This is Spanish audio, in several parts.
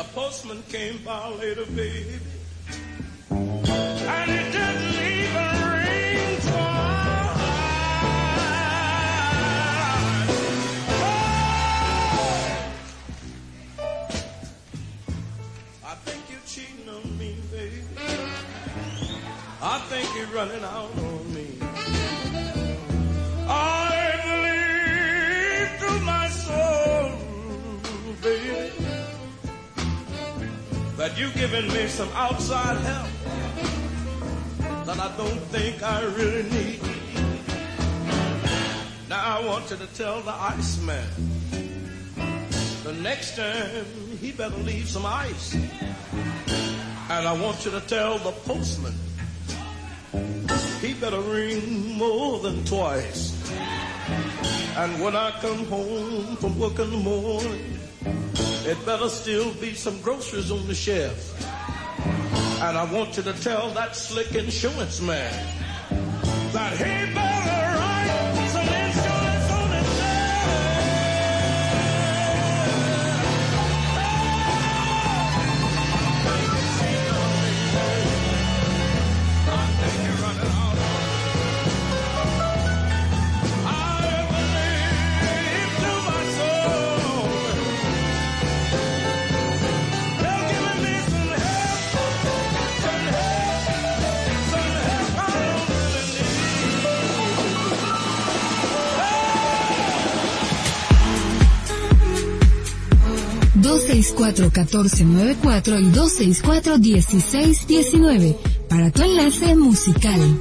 The postman came by later, baby. And it didn't even ring twice. Oh! I think you're cheating on me, baby. I think you're running out on me. I believe through my soul, baby, that you've given me some outside help that I don't think I really need. Now I want you to tell the Iceman the next time he better leave some ice. And I want you to tell the postman he better ring more than twice. And when I come home from work in the morning, it better still be some groceries on the shelf. And I want you to tell that slick insurance man that he better 264-1494 y 264-1619 para tu enlace musical.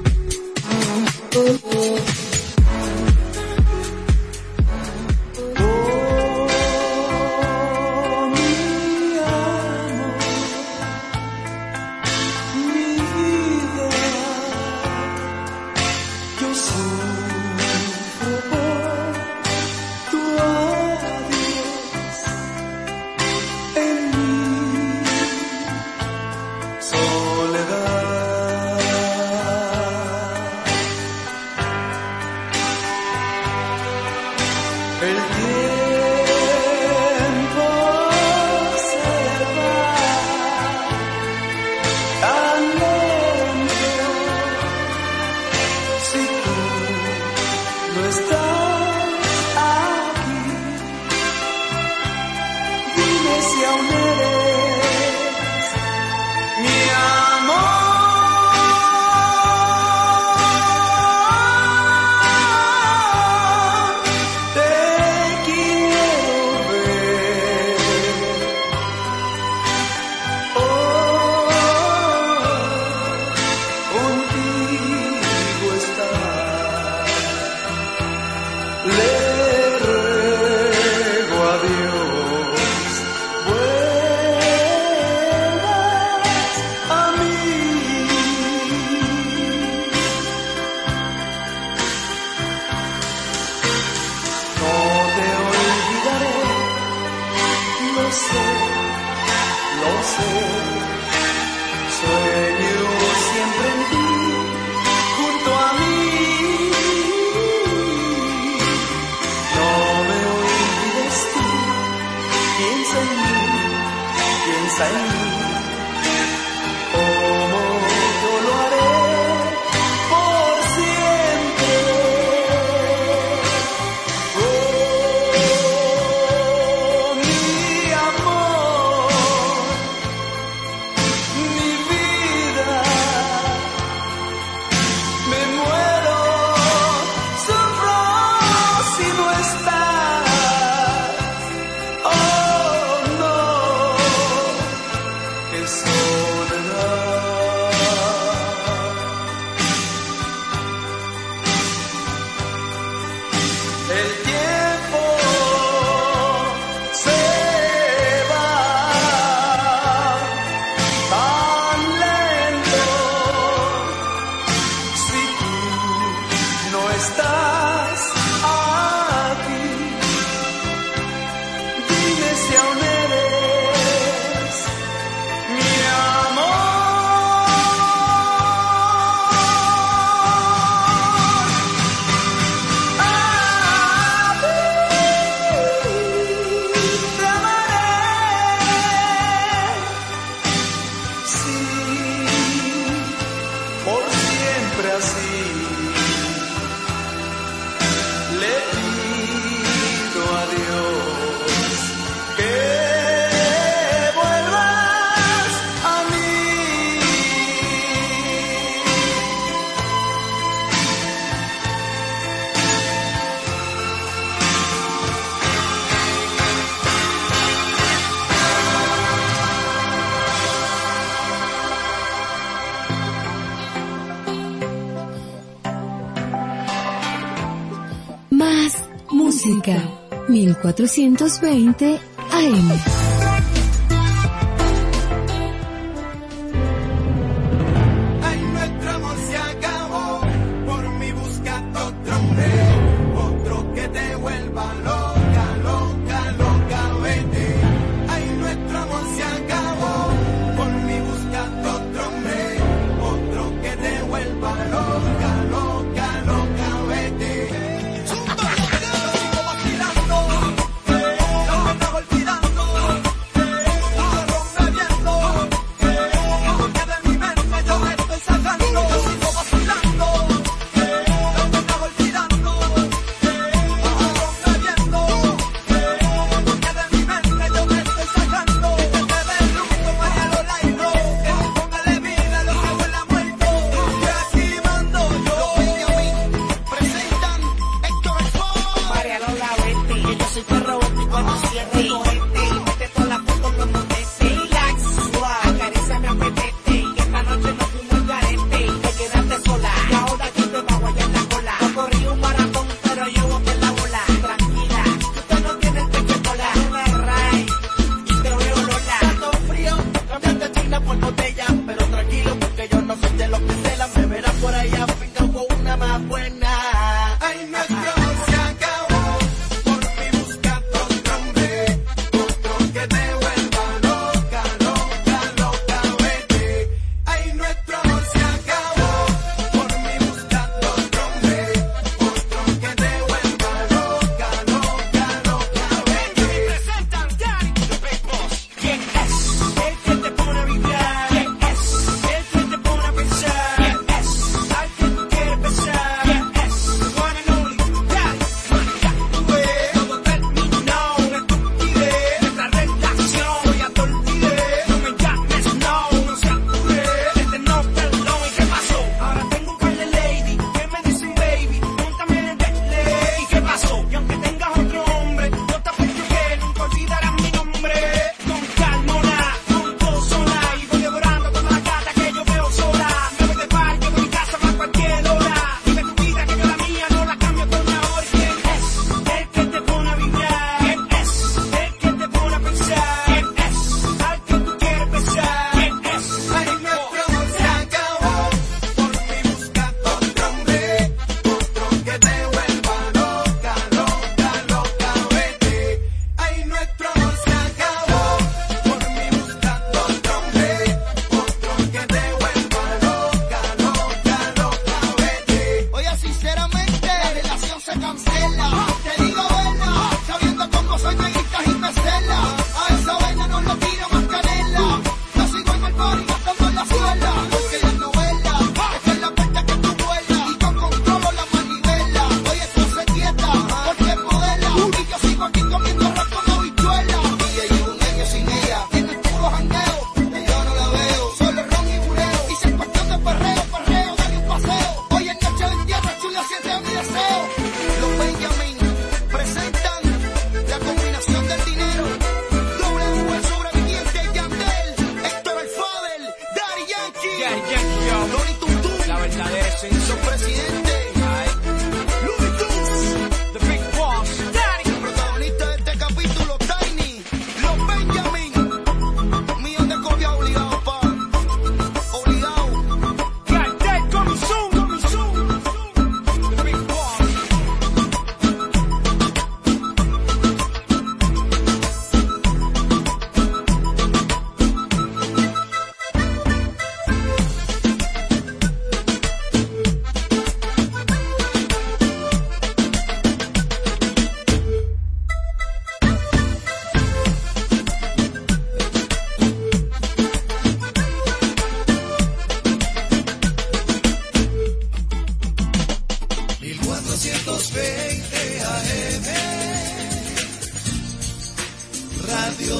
1420 AM.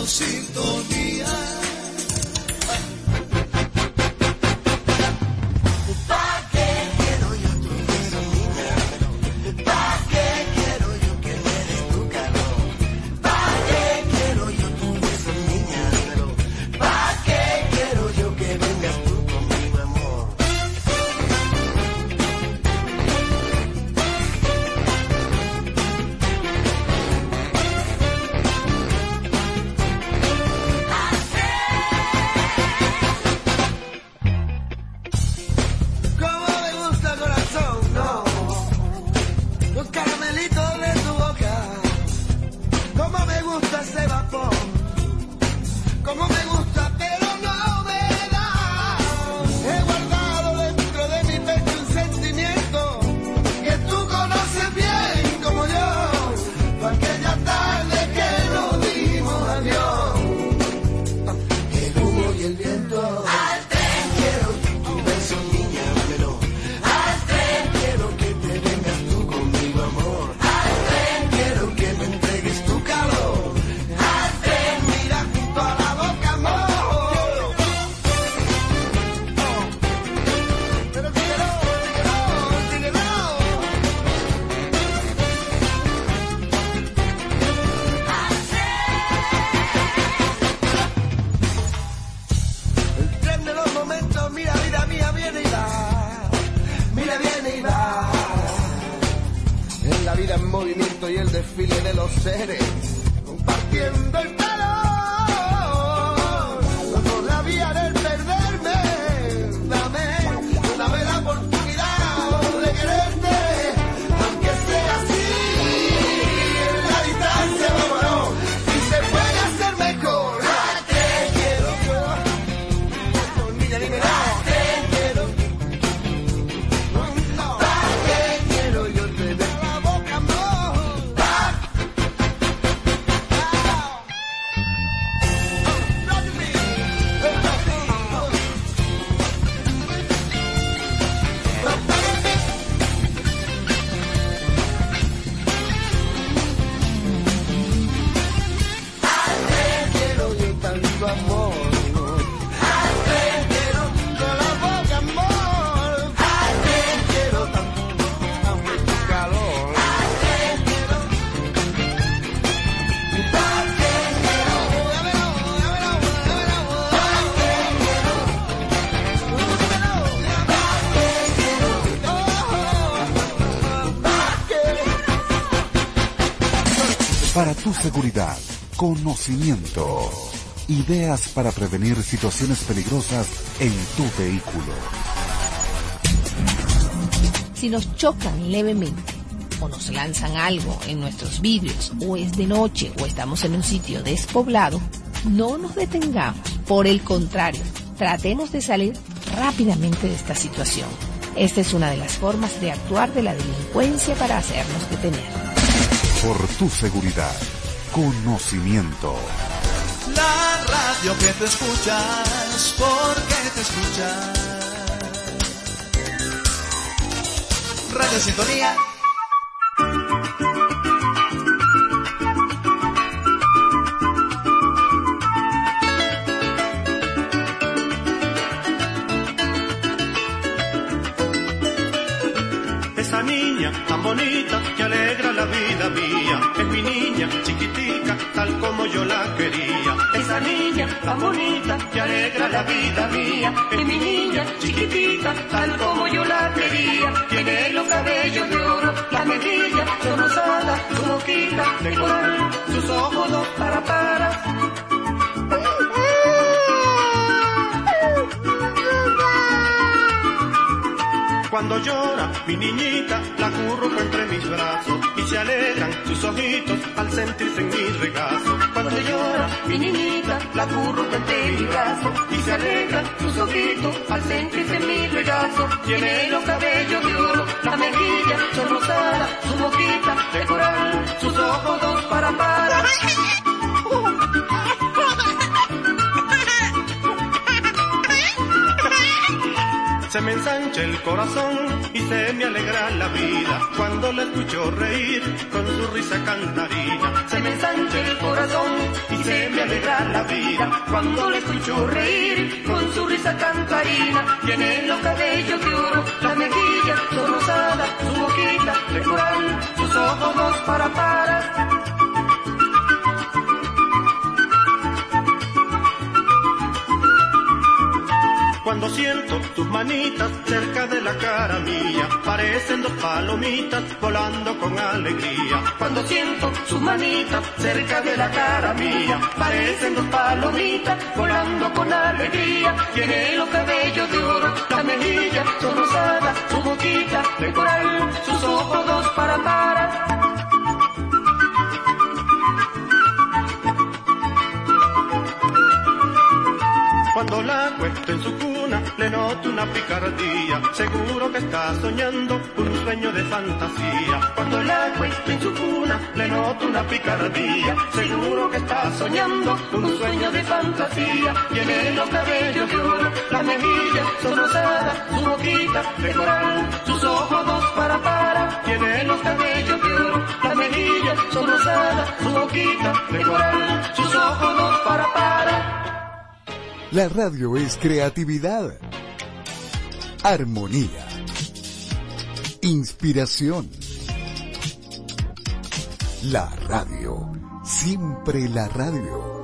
sintonía. Seguridad, conocimiento, ideas para prevenir situaciones peligrosas en tu vehículo. Si nos chocan levemente o nos lanzan algo en nuestros vidrios o es de noche o estamos en un sitio despoblado, no nos detengamos. Por el contrario, tratemos de salir rápidamente de esta situación. Esta es una de las formas de actuar de la delincuencia para hacernos detener. Por tu seguridad conocimiento. La radio que te escuchas, porque te escuchas. Radio Sintonía quería. Esa niña tan bonita que alegra la vida mía. Es mi niña chiquitica, tal como yo la quería. Tiene los cabellos de oro, la mejilla son rosadas, su boquita de coral, sus ojos dos para para Cuando llora mi niñita, la curro entre mis brazos y se alegran sus ojitos al sentirse en mi regazo. Cuando llora mi niñita, la curro entre mis brazos y se alegran sus ojitos al sentirse en mi regazo. Tiene los cabellos de oro, la mejilla son rosadas, su boquita de coral, sus ojos dos para para. Se me ensancha el corazón y se me alegra la vida cuando la escucho reír con su risa cantarina. Se me ensancha el corazón y se me alegra la vida cuando la escucho reír con su risa cantarina. Tiene los cabellos de oro, la mejilla son rosadas, su boquita de coral, sus ojos dos para para Cuando siento tus manitas cerca de la cara mía, parecen dos palomitas volando con alegría. Cuando siento sus manitas cerca de la cara mía, parecen dos palomitas volando con alegría. Tiene los cabellos de oro, la mejilla son rosadas, su boquita de coral, sus ojos dos para para. Cuando la acuesto en su cuna, le noto una picardía. Seguro que está soñando un sueño de fantasía. Cuando la acuesto en su cuna, le noto una picardía. Seguro que está soñando un sueño de fantasía. Tiene los cabellos de oro, las mejillas son rosadas, su boquita de coral, sus ojos dos para para. Tiene los cabellos de oro, las mejillas son rosadas, su boquita de coral, sus ojos dos para para. La radio es creatividad, armonía, inspiración. La radio, siempre la radio.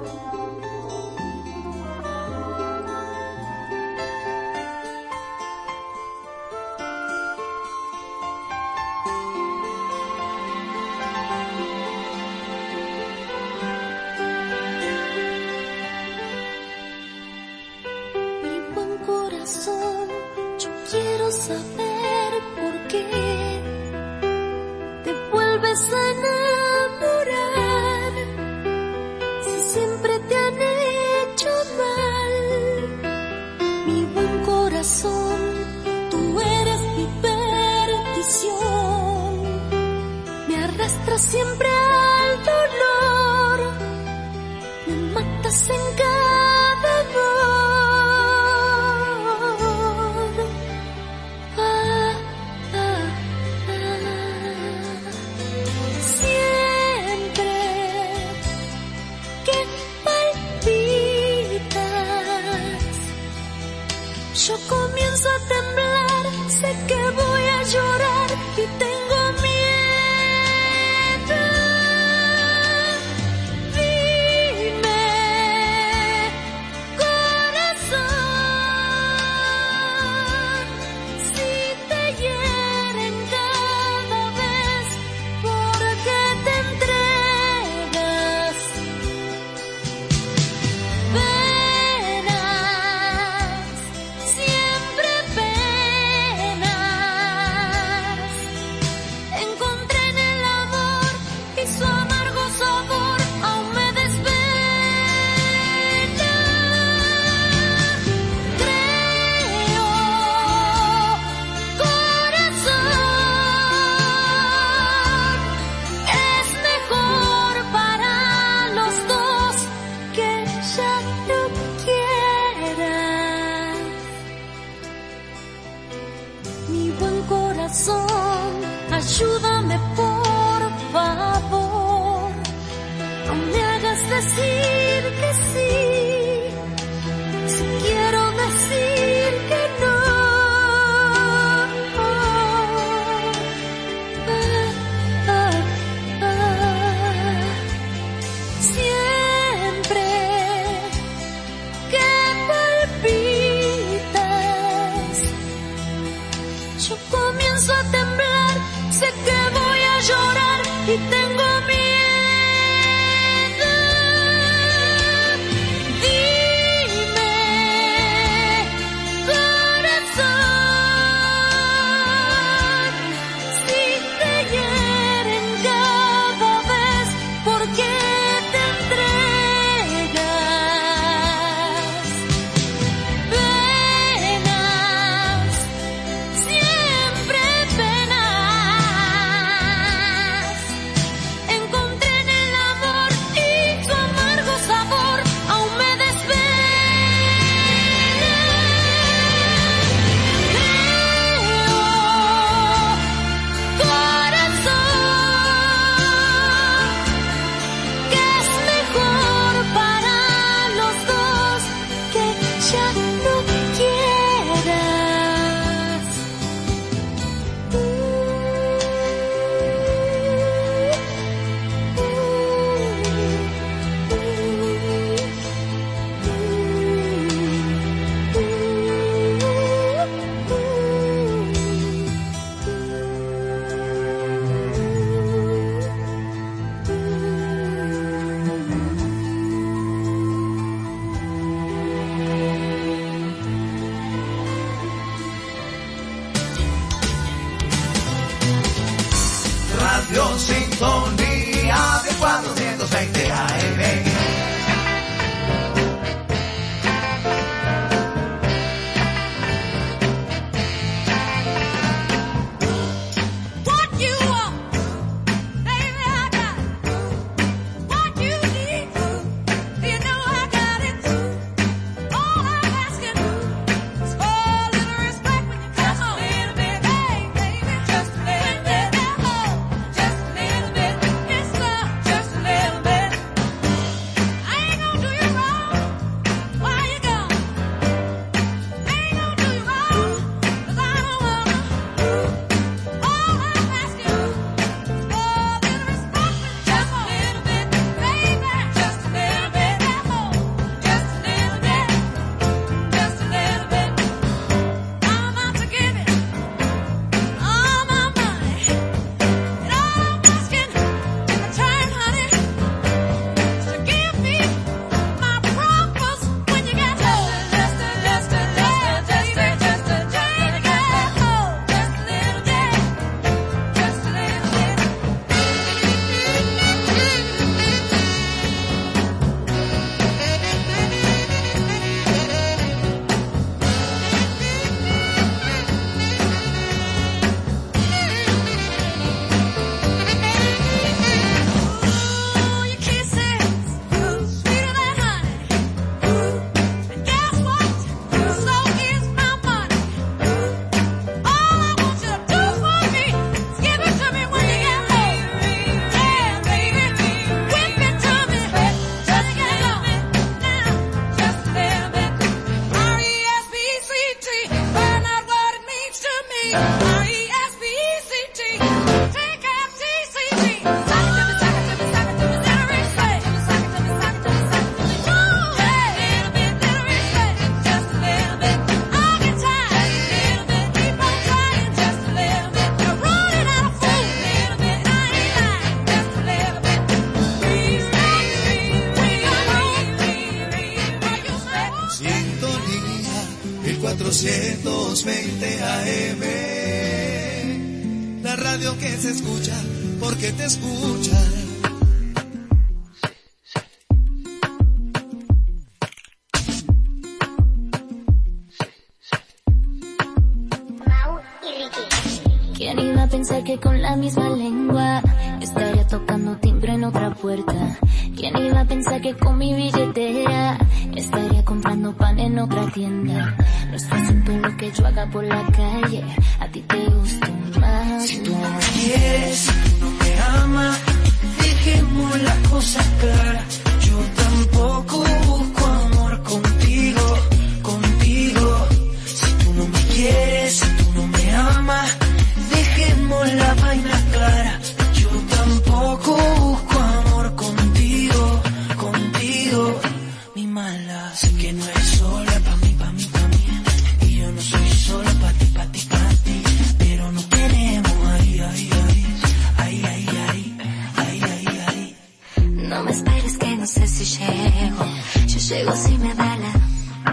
si llego. Yo llego si me da la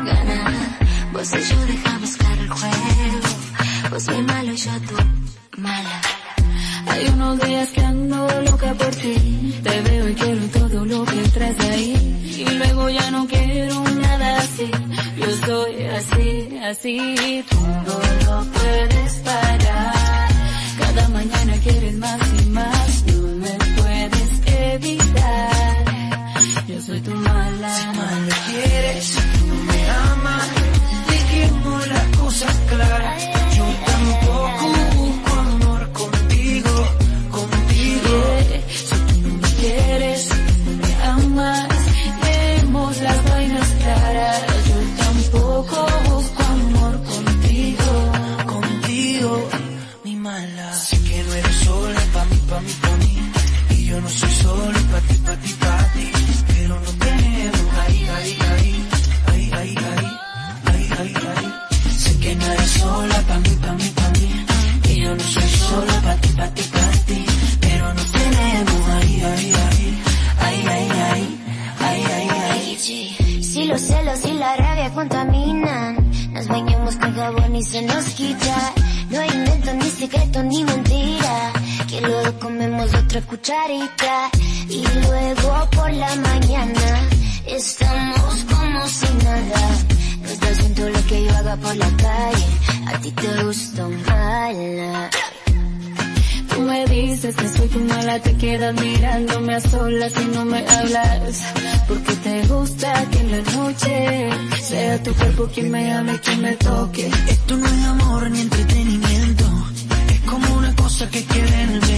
gana. Vos y yo dejamos claro el juego. Vos mi malo y yo tu mala. Hay unos días que ando loca por ti. Te veo y quiero todo lo que traes de ahí. Y luego ya no quiero nada así. Yo soy así, así. Todo lo puedes parar. y luego por la mañana estamos como si nada. Estás viendo lo que yo haga por la calle, a ti te gusta mala. Tú me dices que soy tu mala, te quedas mirándome a solas y no me hablas. Porque te gusta que en la noche sea tu cuerpo quien me hable, quien me toque. Esto no es amor ni entretenimiento, es como una cosa que queda en el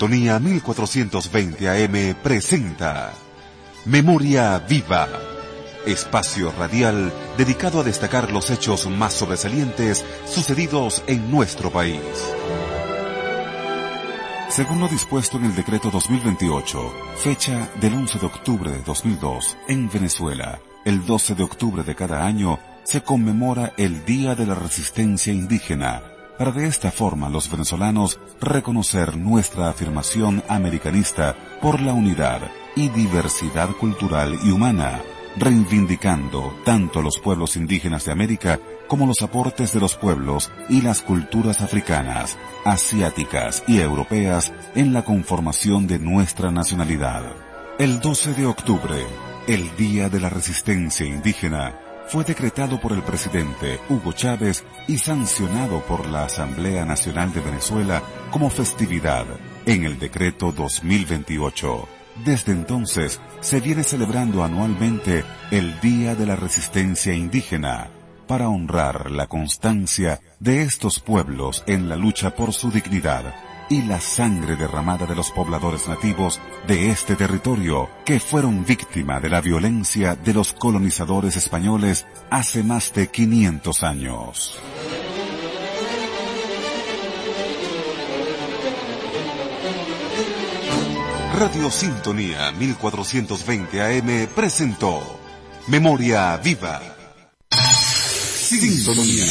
Sintonía 1420 AM presenta Memoria Viva, espacio radial dedicado a destacar los hechos más sobresalientes sucedidos en nuestro país. Según lo dispuesto en el decreto 2028, fecha del 11 de octubre de 2002, en Venezuela, el 12 de octubre de cada año se conmemora el Día de la Resistencia Indígena para de esta forma los venezolanos reconocer nuestra afirmación americanista por la unidad y diversidad cultural y humana, reivindicando tanto los pueblos indígenas de América como los aportes de los pueblos y las culturas africanas, asiáticas y europeas en la conformación de nuestra nacionalidad. El 12 de octubre, el Día de la Resistencia Indígena, fue decretado por el presidente Hugo Chávez y sancionado por la Asamblea Nacional de Venezuela como festividad en el decreto 2028. Desde entonces se viene celebrando anualmente el Día de la Resistencia Indígena, para honrar la constancia de estos pueblos en la lucha por su dignidad y la sangre derramada de los pobladores nativos de este territorio que fueron víctima de la violencia de los colonizadores españoles hace más de 500 años. Radio Sintonía 1420 AM presentó Memoria Viva Sintonía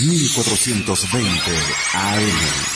1420 AM.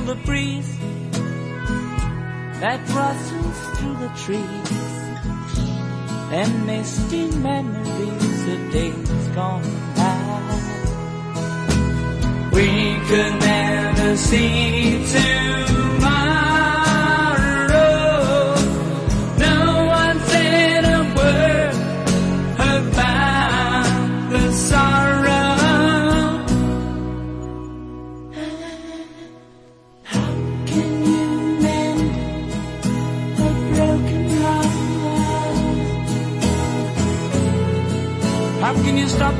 Feel the breeze that rustles through the trees and misty memories of days gone by. We could never see tomorrow.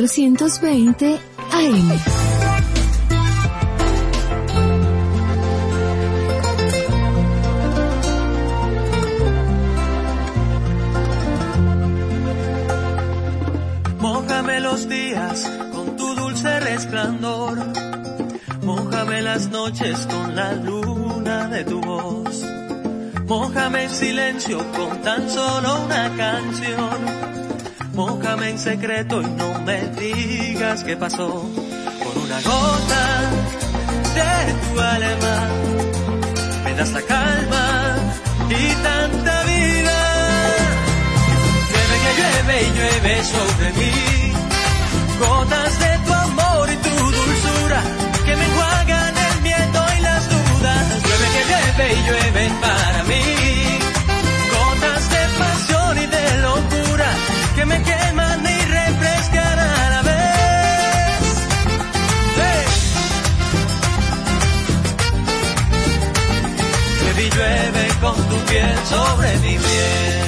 1420 AM. Mójame los días con tu dulce resplandor. Mójame las noches con la luna de tu voz. Mójame el silencio con tan solo una canción secreto y no me digas qué pasó con una gota de tu alma. Me das la calma y tanta vida. Llueve que llueve y llueve sobre mí. tu piel sobre mi piel.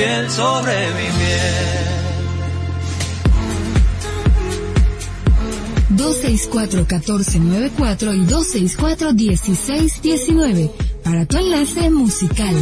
piel sobre mi piel. 264-1494 y 264-1619 para tu enlace musical.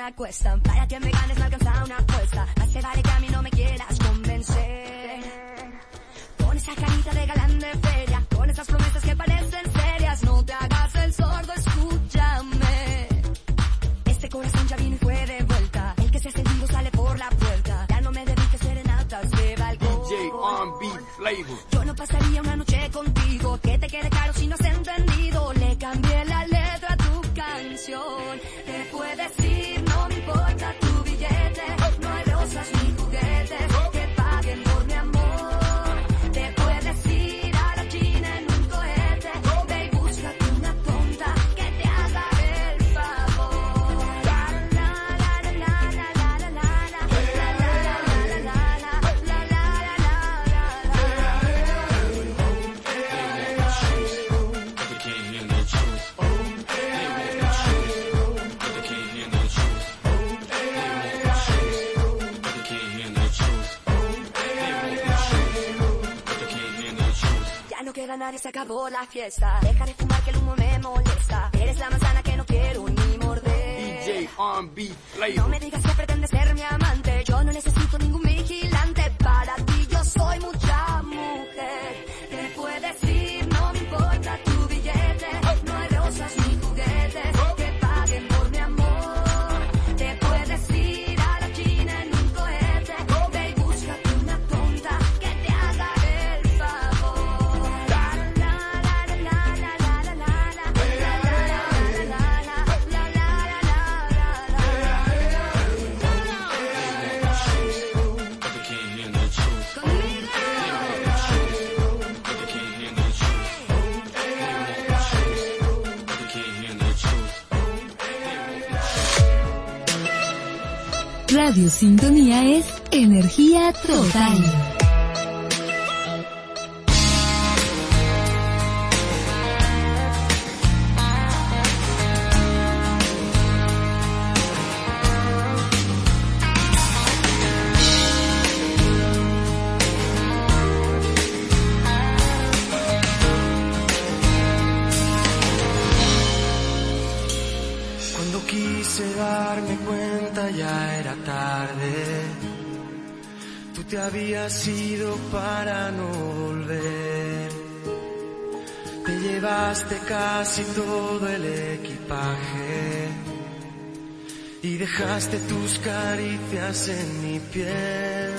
Una cuesta. Acabó la fiesta. Deja de fumar que el humo me molesta. Eres la manzana que no quiero ni morder. No me digas que pretendes ser mi amante. Yo no necesito Sintonía Tú te habías ido para no volver. Te llevaste casi todo el equipaje. Y dejaste tus caricias en mi piel.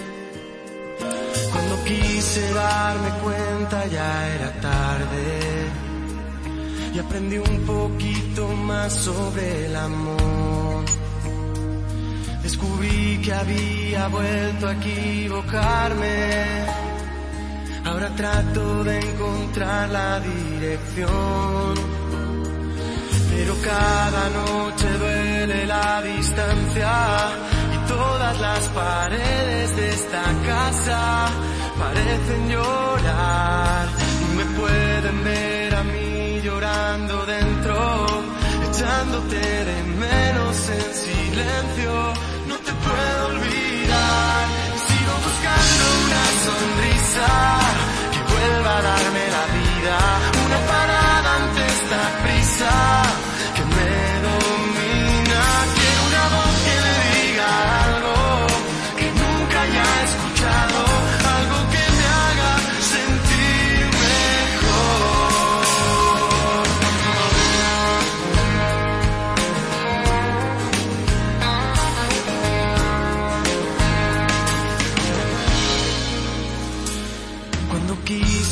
Cuando quise darme cuenta ya era tarde y aprendí un poquito más sobre el amor. Descubrí que había vuelto a equivocarme. Ahora trato de encontrar la dirección. Pero cada noche duele la distancia y todas las paredes de esta casa parecen llorar y me pueden ver a mí llorando dentro, echándote de menos en silencio. Puedo olvidar, sigo buscando una sonrisa que vuelva a darme la vida, una parada ante esta prisa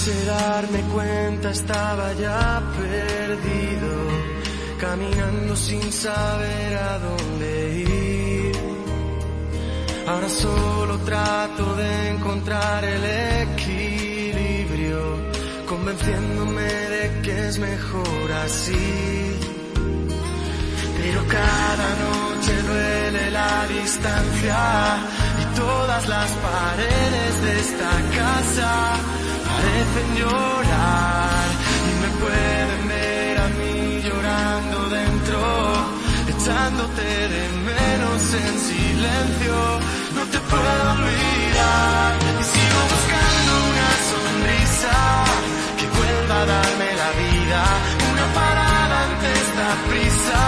quise darme cuenta estaba ya perdido, caminando sin saber a dónde ir. Ahora solo trato de encontrar el equilibrio, convenciéndome de que es mejor así. Pero cada noche duele la distancia y todas las paredes de esta casa parecen llorar y me pueden ver a mí llorando dentro, echándote de menos en silencio. No te puedo olvidar y sigo buscando una sonrisa que vuelva a darme la vida, una parada ante esta prisa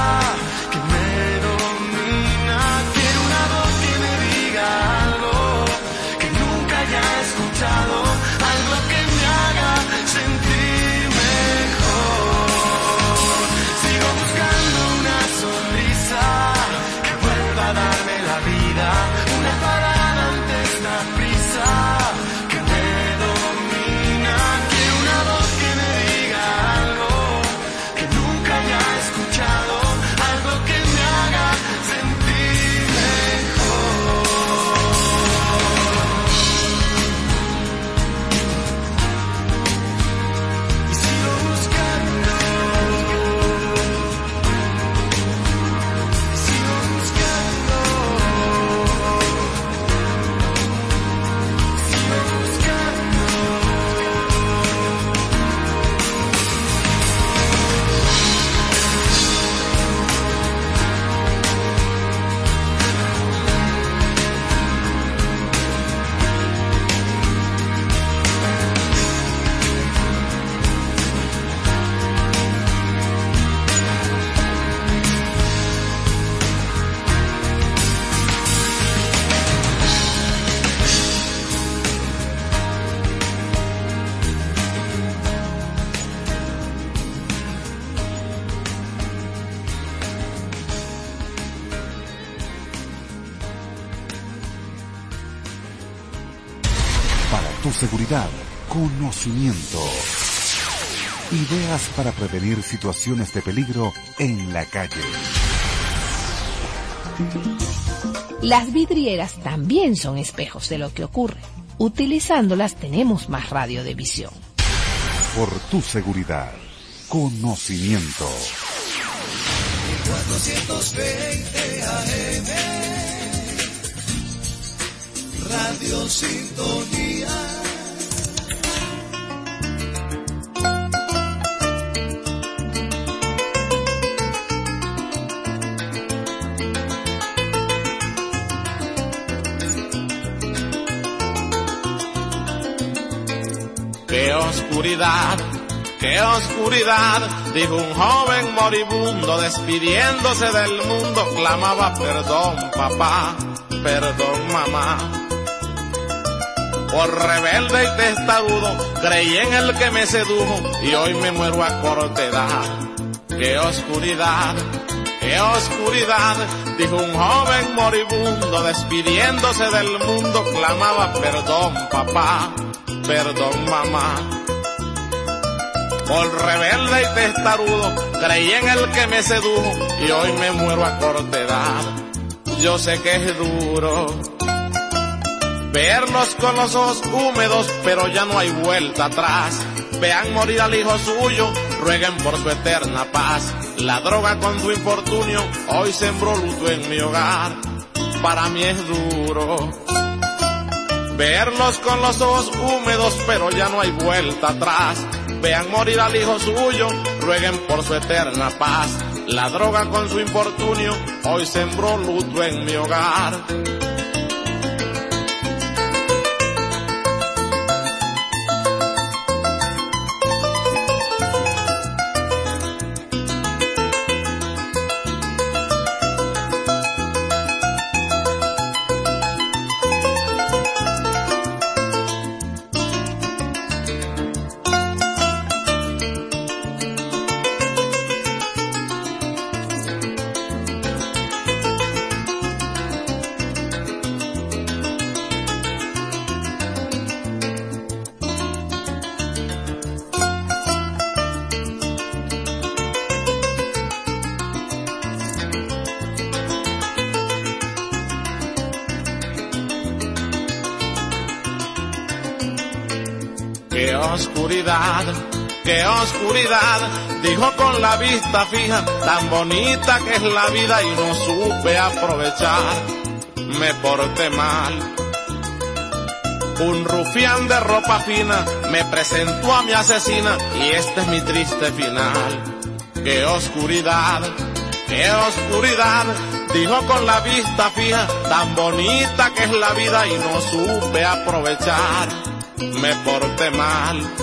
seguridad, conocimiento. Ideas para prevenir situaciones de peligro en la calle. Las vidrieras también son espejos de lo que ocurre. Utilizándolas tenemos más radio de visión. Por tu seguridad, conocimiento. 420 AM Radio Sintonía oscuridad, qué oscuridad, dijo un joven moribundo despidiéndose del mundo, clamaba perdón papá, perdón mamá. Por rebelde y testarudo, creí en el que me sedujo y hoy me muero a corta edad. Qué oscuridad, qué oscuridad, dijo un joven moribundo despidiéndose del mundo, clamaba perdón papá, perdón mamá. Por rebelde y testarudo, creí en el que me sedujo y hoy me muero a corta edad. Yo sé que es duro verlos con los ojos húmedos, pero ya no hay vuelta atrás. Vean morir al hijo suyo, rueguen por su eterna paz. La droga con tu infortunio hoy sembró luto en mi hogar. Para mí es duro verlos con los ojos húmedos, pero ya no hay vuelta atrás. Vean morir al hijo suyo, rueguen por su eterna paz. La droga con su infortunio hoy sembró luto en mi hogar. Qué oscuridad, dijo con la vista fija, tan bonita que es la vida y no supe aprovechar, me porté mal. Un rufián de ropa fina me presentó a mi asesina y este es mi triste final. Qué oscuridad, qué oscuridad, dijo con la vista fija, tan bonita que es la vida y no supe aprovechar me porté mal.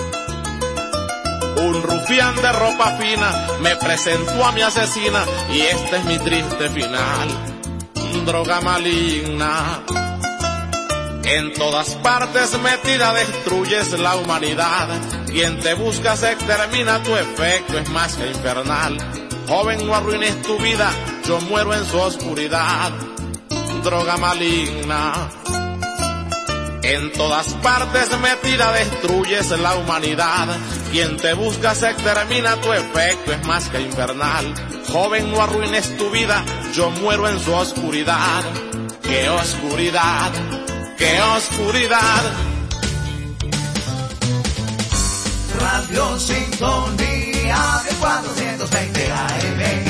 Un rufián de ropa fina me presentó a mi asesina y este es mi triste final. Droga maligna. En todas partes metida destruyes la humanidad. Quien te busca se extermina, tu efecto es más que infernal. Joven, no arruines tu vida, yo muero en su oscuridad. Droga maligna. En todas partes metida destruyes la humanidad. Quien te busca se extermina, tu efecto es más que infernal. Joven, no arruines tu vida, yo muero en su oscuridad. ¡Qué oscuridad! ¡Qué oscuridad! Radio Sintonía de 420 AM.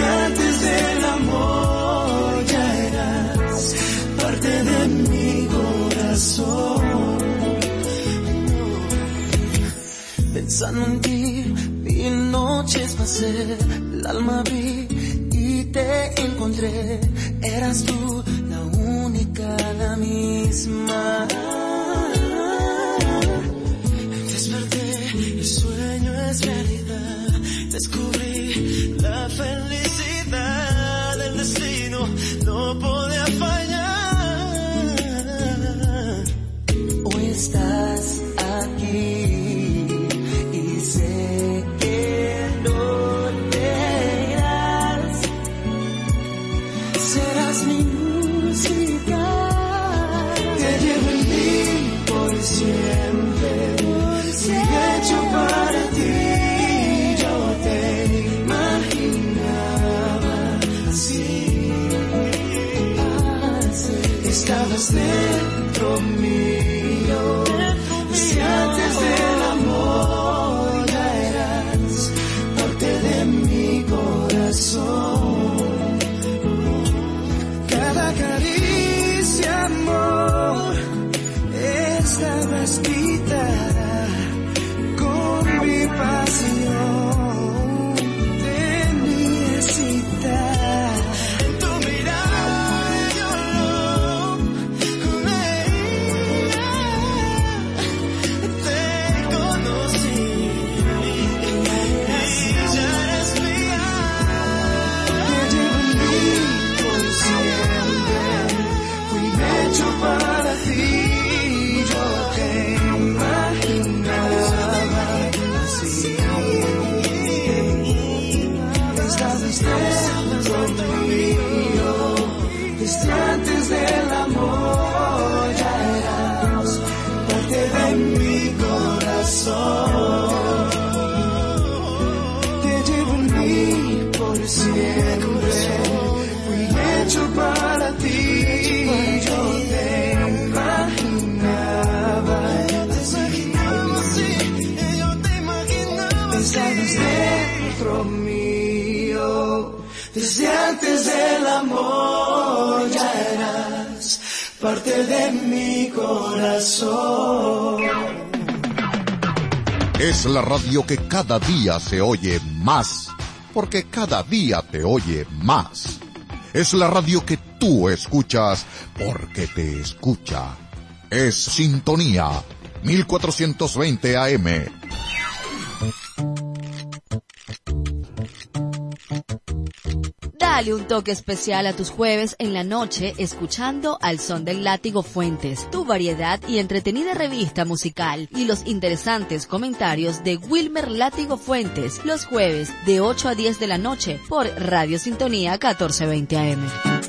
Antes del amor ya eras parte de mi corazón. Pensando en ti, vi noches pasé, el alma vi y te encontré, eras tú la única, la misma. Desperté, el sueño es realidad. Descubrí la felicidad Desde antes del amor ya eras parte de mi corazón. Es la radio que cada día se oye más, porque cada día te oye más. Es la radio que tú escuchas, porque te escucha. Es Sintonía 1420 AM. Dale un toque especial a tus jueves en la noche escuchando Al Son del Látigo Fuentes, tu variedad y entretenida revista musical y los interesantes comentarios de Wilmer Látigo Fuentes los jueves de 8 a 10 de la noche por Radio Sintonía 1420 AM.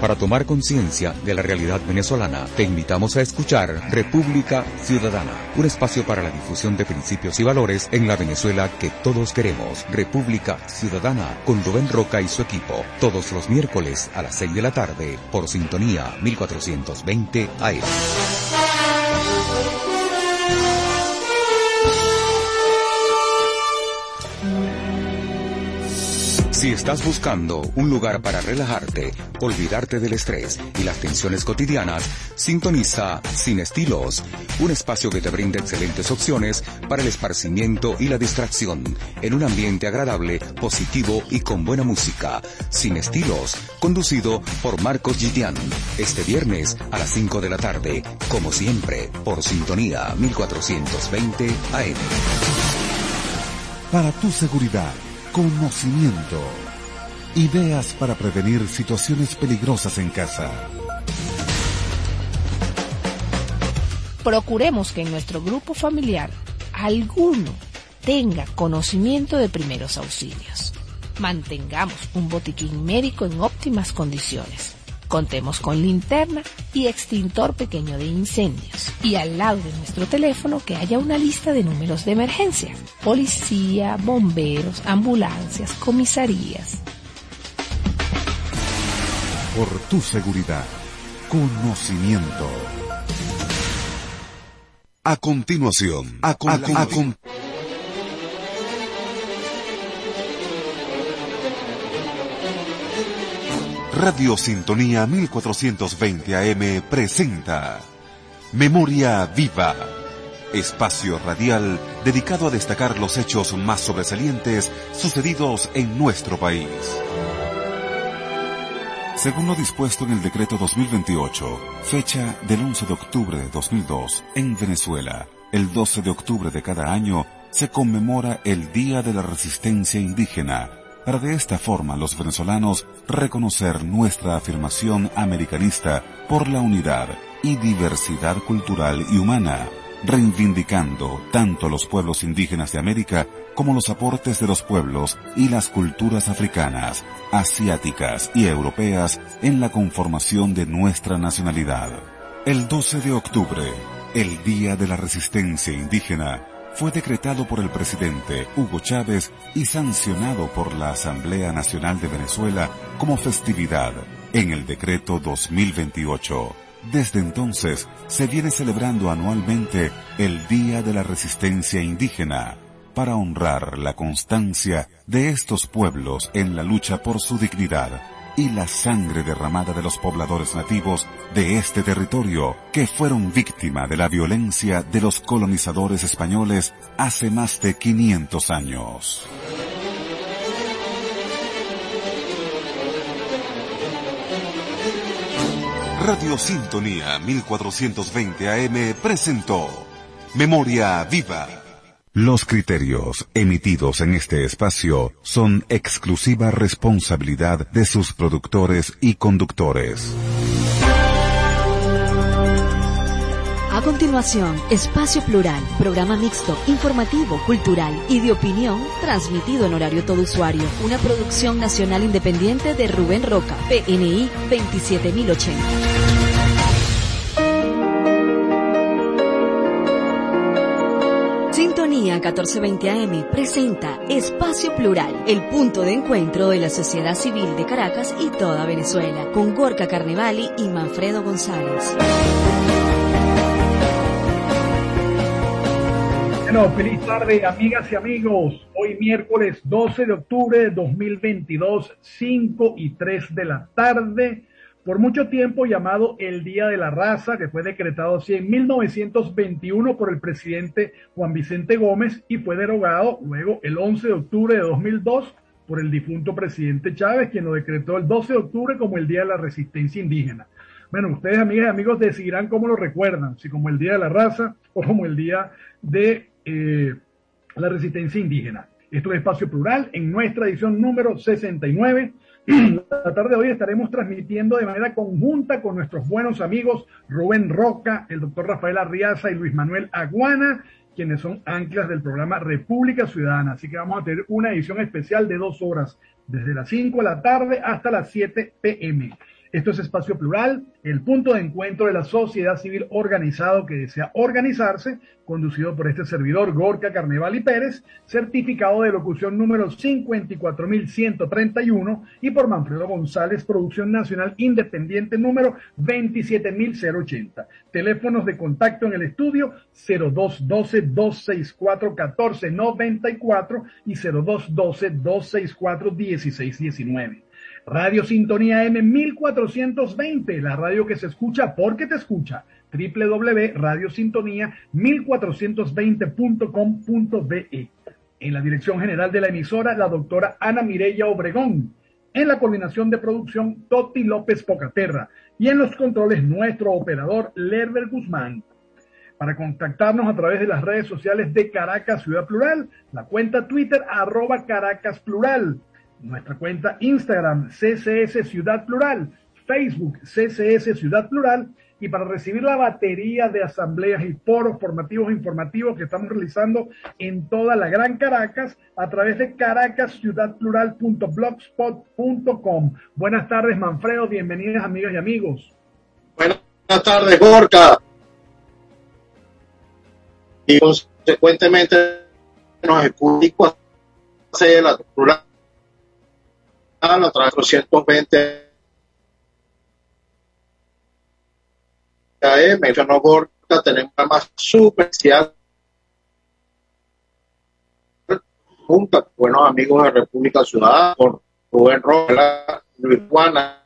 Para tomar conciencia de la realidad venezolana, te invitamos a escuchar República Ciudadana, un espacio para la difusión de principios y valores en la Venezuela que todos queremos. República Ciudadana con Rubén Roca y su equipo, todos los miércoles a las 6 de la tarde por Sintonía 1420 AM. Si estás buscando un lugar para relajarte, olvidarte del estrés y las tensiones cotidianas, sintoniza Sin Estilos, un espacio que te brinda excelentes opciones para el esparcimiento y la distracción, en un ambiente agradable, positivo y con buena música. Sin Estilos, conducido por Marcos Gitian, este viernes a las 5 de la tarde, como siempre, por Sintonía 1420 AM. Para tu seguridad, conocimiento, ideas para prevenir situaciones peligrosas en casa. Procuremos que en nuestro grupo familiar alguno tenga conocimiento de primeros auxilios. Mantengamos un botiquín médico en óptimas condiciones. Contemos con linterna y extintor pequeño de incendios. Y al lado de nuestro teléfono que haya una lista de números de emergencia. Policía, bomberos, ambulancias, comisarías. por tu seguridad. Conocimiento. A continuación, a, con- a con- Radio Sintonía 1420 AM presenta Memoria Viva, espacio radial dedicado a destacar los hechos más sobresalientes sucedidos en nuestro país. Según lo dispuesto en el decreto 2028, fecha del 11 de octubre de 2002, en Venezuela, el 12 de octubre de cada año se conmemora el Día de la Resistencia Indígena, para de esta forma los venezolanos reconocer nuestra afirmación americanista por la unidad y diversidad cultural y humana, reivindicando tanto los pueblos indígenas de América como los aportes de los pueblos y las culturas africanas, asiáticas y europeas en la conformación de nuestra nacionalidad. El 12 de octubre, el Día de la Resistencia Indígena, fue decretado por el presidente Hugo Chávez y sancionado por la Asamblea Nacional de Venezuela como festividad en el decreto 2028. Desde entonces se viene celebrando anualmente el Día de la Resistencia Indígena para honrar la constancia de estos pueblos en la lucha por su dignidad y la sangre derramada de los pobladores nativos de este territorio que fueron víctima de la violencia de los colonizadores españoles hace más de 500 años. Radio Sintonía 1420 AM presentó Memoria Viva. Los criterios emitidos en este espacio son exclusiva responsabilidad de sus productores y conductores. A continuación, Espacio Plural, programa mixto, informativo, cultural y de opinión, transmitido en horario todo usuario. Una producción nacional independiente de Rubén Roca, PNI 27080. Sintonía 1420 AM presenta Espacio Plural, el punto de encuentro de la sociedad civil de Caracas y toda Venezuela, con Gorka Carnevali y Manfredo González. Bueno, feliz tarde, amigas y amigos. Hoy miércoles 12 de octubre de 2022, 5 y 3 de la tarde. Por mucho tiempo llamado el Día de la Raza, que fue decretado así en 1921 por el presidente Juan Vicente Gómez y fue derogado luego el 11 de octubre de 2002 por el difunto presidente Chávez, quien lo decretó el 12 de octubre como el Día de la Resistencia Indígena. Bueno, ustedes, amigas y amigos, decidirán cómo lo recuerdan, si como el Día de la Raza o como el Día de eh, la Resistencia Indígena. Esto es Espacio Plural en nuestra edición número 69. La tarde de hoy estaremos transmitiendo de manera conjunta con nuestros buenos amigos Rubén Roca, el doctor Rafael Arriaza y Luis Manuel Aguana, quienes son anclas del programa República Ciudadana. Así que vamos a tener una edición especial de dos horas, desde las 5 de la tarde hasta las 7 pm. Esto es Espacio Plural, el punto de encuentro de la sociedad civil organizado que desea organizarse, conducido por este servidor Gorka Carnevali Pérez, certificado de locución número 54131 y por Manfredo González, producción nacional independiente número 27080. Teléfonos de contacto en el estudio 0212-264-1494 y 0212-264-1619. Radio Sintonía M 1420, la radio que se escucha porque te escucha. www.radiosintonía1420.com.be. En la dirección general de la emisora, la doctora Ana Mireya Obregón. En la coordinación de producción, Toti López Pocaterra. Y en los controles, nuestro operador, Lerber Guzmán. Para contactarnos a través de las redes sociales de Caracas Ciudad Plural, la cuenta Twitter arroba Caracas Plural, nuestra cuenta Instagram CCS Ciudad Plural, Facebook CCS Ciudad Plural y para recibir la batería de asambleas y foros formativos e informativos que estamos realizando en toda la Gran Caracas a través de caracasciudadplural.blogspot.com. Buenas tardes, Manfredo, bienvenidas amigas y amigos. Buenas tardes, Gorka. Y consecuentemente nos escucha la plural a través de 220 AM, mencionó Gorka, tenemos más super especial junta buenos amigos de República Ciudadana, con Rubén Rola, Luis Juana,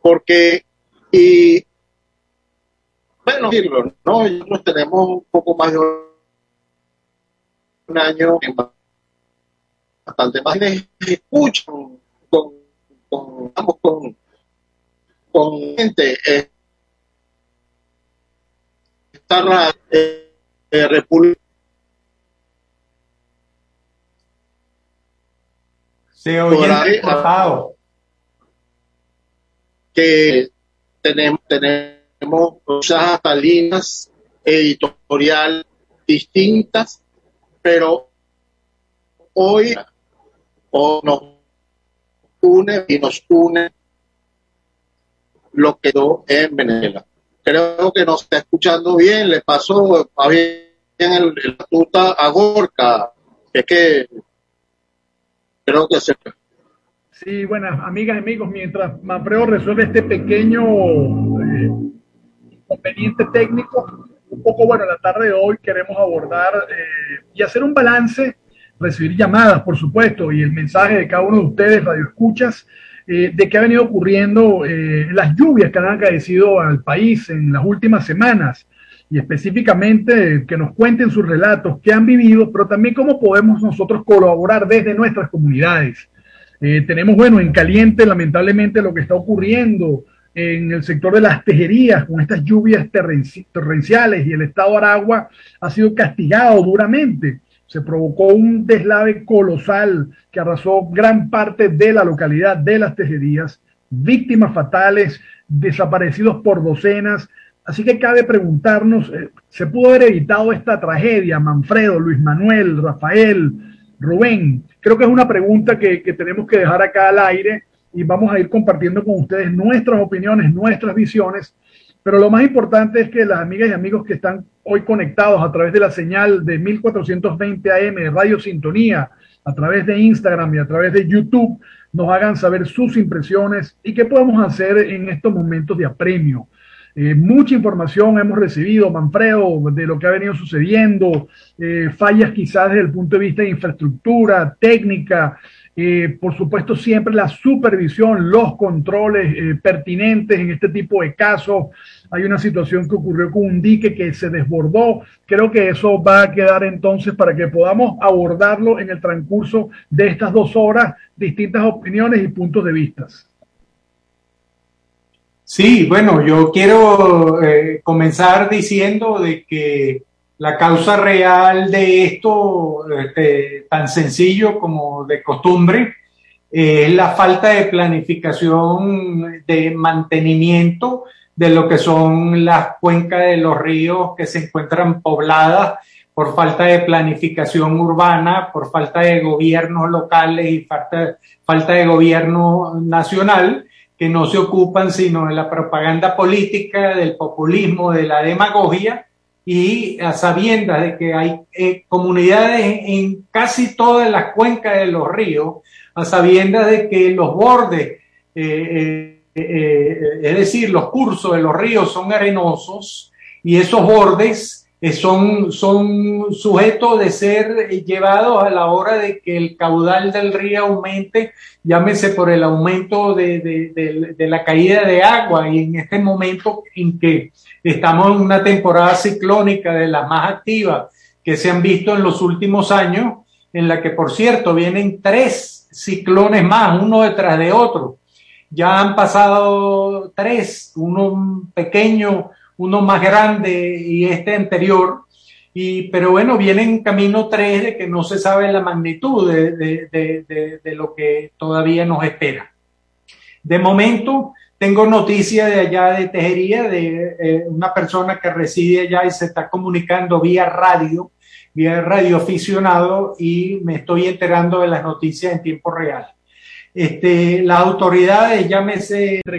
porque, y bueno, decirlo, ¿no? Nosotros tenemos un poco más de un año en bastante más de escuchan con, con, vamos, con, con gente eh, esta eh, eh, República Se oye ahí, cortado. que tenemos, tenemos muchas hasta líneas editorial distintas, pero hoy o nos une y nos une lo que quedó en Venezuela. Creo que nos está escuchando bien, le pasó a bien el, el tuta a Gorka, es que creo que se Sí, buenas amigas amigos, mientras Manfredo resuelve este pequeño eh, inconveniente técnico, un poco bueno, la tarde de hoy queremos abordar eh, y hacer un balance, recibir llamadas, por supuesto, y el mensaje de cada uno de ustedes, Radio Escuchas, eh, de qué ha venido ocurriendo eh, las lluvias que han acaecido al país en las últimas semanas y específicamente eh, que nos cuenten sus relatos, qué han vivido, pero también cómo podemos nosotros colaborar desde nuestras comunidades. Eh, tenemos, bueno, en caliente, lamentablemente, lo que está ocurriendo en el sector de las tejerías con estas lluvias terrenci- torrenciales y el estado de Aragua ha sido castigado duramente. Se provocó un deslave colosal que arrasó gran parte de la localidad de las tejerías, víctimas fatales, desaparecidos por docenas. Así que cabe preguntarnos, eh, ¿se pudo haber evitado esta tragedia? Manfredo, Luis Manuel, Rafael, Rubén, creo que es una pregunta que, que tenemos que dejar acá al aire y vamos a ir compartiendo con ustedes nuestras opiniones, nuestras visiones. Pero lo más importante es que las amigas y amigos que están hoy conectados a través de la señal de 1420 AM de Radio Sintonía, a través de Instagram y a través de YouTube, nos hagan saber sus impresiones y qué podemos hacer en estos momentos de apremio. Eh, mucha información hemos recibido, Manfredo, de lo que ha venido sucediendo, eh, fallas quizás desde el punto de vista de infraestructura, técnica, eh, por supuesto siempre la supervisión, los controles eh, pertinentes en este tipo de casos. Hay una situación que ocurrió con un dique que se desbordó. Creo que eso va a quedar entonces para que podamos abordarlo en el transcurso de estas dos horas, distintas opiniones y puntos de vista. Sí, bueno, yo quiero eh, comenzar diciendo de que la causa real de esto, este, tan sencillo como de costumbre, es la falta de planificación de mantenimiento de lo que son las cuencas de los ríos que se encuentran pobladas por falta de planificación urbana, por falta de gobiernos locales y falta, falta de gobierno nacional que no se ocupan sino de la propaganda política, del populismo, de la demagogia y a sabiendas de que hay eh, comunidades en, casi todas las cuencas de los ríos, a sabiendas de que los bordes, eh, eh, es decir, los cursos de los ríos son arenosos y esos bordes son, son sujetos de ser llevados a la hora de que el caudal del río aumente, llámese por el aumento de, de, de la caída de agua y en este momento en que estamos en una temporada ciclónica de las más activas que se han visto en los últimos años, en la que por cierto vienen tres ciclones más, uno detrás de otro. Ya han pasado tres, uno pequeño, uno más grande y este anterior. Y, pero bueno, vienen camino tres de que no se sabe la magnitud de, de, de, de, lo que todavía nos espera. De momento, tengo noticia de allá de Tejería, de eh, una persona que reside allá y se está comunicando vía radio, vía radio aficionado y me estoy enterando de las noticias en tiempo real. Este, las autoridades, llámese